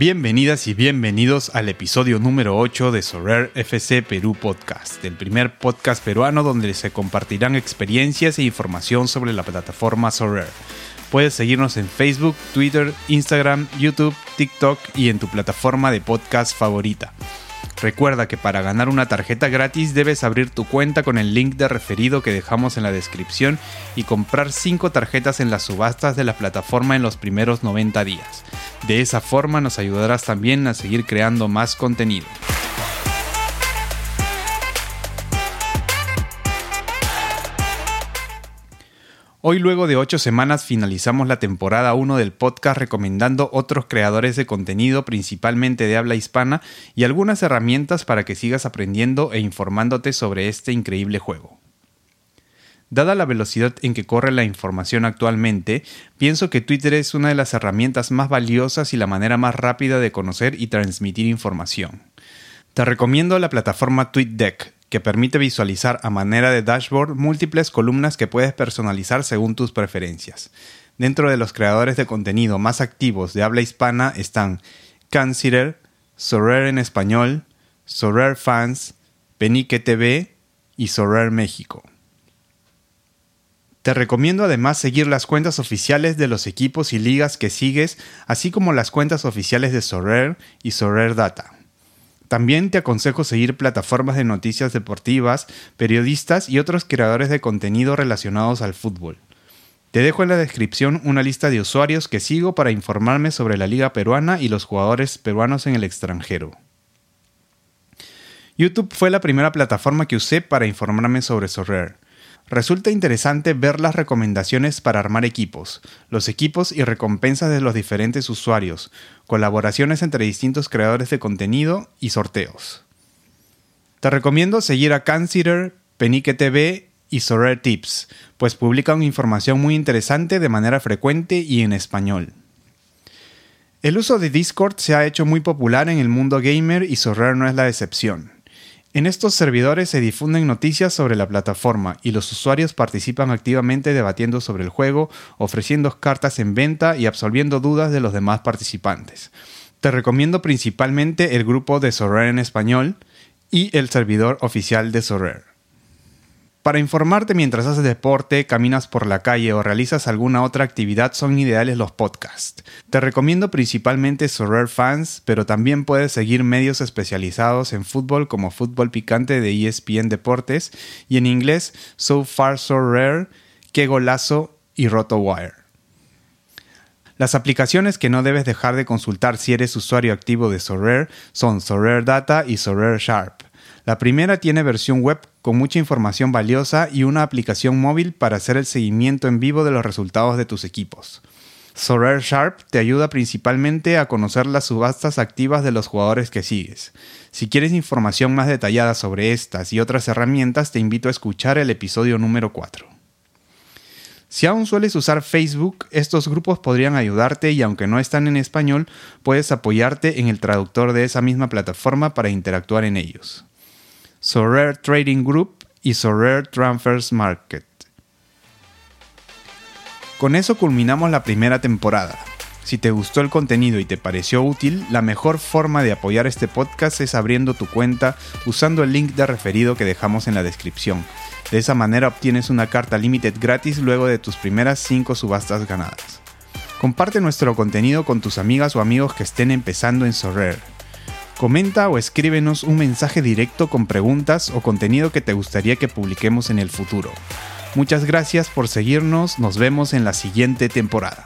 Bienvenidas y bienvenidos al episodio número 8 de Sorare FC Perú Podcast, el primer podcast peruano donde se compartirán experiencias e información sobre la plataforma Sorare. Puedes seguirnos en Facebook, Twitter, Instagram, YouTube, TikTok y en tu plataforma de podcast favorita. Recuerda que para ganar una tarjeta gratis debes abrir tu cuenta con el link de referido que dejamos en la descripción y comprar 5 tarjetas en las subastas de la plataforma en los primeros 90 días. De esa forma nos ayudarás también a seguir creando más contenido. Hoy luego de 8 semanas finalizamos la temporada 1 del podcast recomendando otros creadores de contenido principalmente de habla hispana y algunas herramientas para que sigas aprendiendo e informándote sobre este increíble juego. Dada la velocidad en que corre la información actualmente, pienso que Twitter es una de las herramientas más valiosas y la manera más rápida de conocer y transmitir información. Te recomiendo la plataforma TweetDeck, que permite visualizar a manera de dashboard múltiples columnas que puedes personalizar según tus preferencias. Dentro de los creadores de contenido más activos de habla hispana están Consider, Sorare en español, Sorare Fans, Penique TV y Sorare México. Te recomiendo además seguir las cuentas oficiales de los equipos y ligas que sigues, así como las cuentas oficiales de Sorare y Sorare Data. También te aconsejo seguir plataformas de noticias deportivas, periodistas y otros creadores de contenido relacionados al fútbol. Te dejo en la descripción una lista de usuarios que sigo para informarme sobre la liga peruana y los jugadores peruanos en el extranjero. YouTube fue la primera plataforma que usé para informarme sobre Sorare. Resulta interesante ver las recomendaciones para armar equipos, los equipos y recompensas de los diferentes usuarios, colaboraciones entre distintos creadores de contenido y sorteos. Te recomiendo seguir a Consider, Penique TV y Sorare Tips, pues publican información muy interesante de manera frecuente y en español. El uso de Discord se ha hecho muy popular en el mundo gamer y Sorare no es la excepción. En estos servidores se difunden noticias sobre la plataforma y los usuarios participan activamente debatiendo sobre el juego, ofreciendo cartas en venta y absolviendo dudas de los demás participantes. Te recomiendo principalmente el grupo de Sorare en español y el servidor oficial de Sorare. Para informarte mientras haces deporte, caminas por la calle o realizas alguna otra actividad son ideales los podcasts. Te recomiendo principalmente Sorare Fans, pero también puedes seguir medios especializados en fútbol como Fútbol Picante de ESPN Deportes y en inglés So Far So Rare, Qué Golazo y RotoWire. Las aplicaciones que no debes dejar de consultar si eres usuario activo de Sorare son Sorare Data y Sorare Sharp. La primera tiene versión web con mucha información valiosa y una aplicación móvil para hacer el seguimiento en vivo de los resultados de tus equipos. Sorare Sharp te ayuda principalmente a conocer las subastas activas de los jugadores que sigues. Si quieres información más detallada sobre estas y otras herramientas, te invito a escuchar el episodio número 4. Si aún sueles usar Facebook, estos grupos podrían ayudarte y aunque no están en español, puedes apoyarte en el traductor de esa misma plataforma para interactuar en ellos. Sorare Trading Group y Sorare Transfers Market. Con eso culminamos la primera temporada. Si te gustó el contenido y te pareció útil, la mejor forma de apoyar este podcast es abriendo tu cuenta usando el link de referido que dejamos en la descripción. De esa manera obtienes una carta limited gratis luego de tus primeras 5 subastas ganadas. Comparte nuestro contenido con tus amigas o amigos que estén empezando en Sorare. Comenta o escríbenos un mensaje directo con preguntas o contenido que te gustaría que publiquemos en el futuro. Muchas gracias por seguirnos, nos vemos en la siguiente temporada.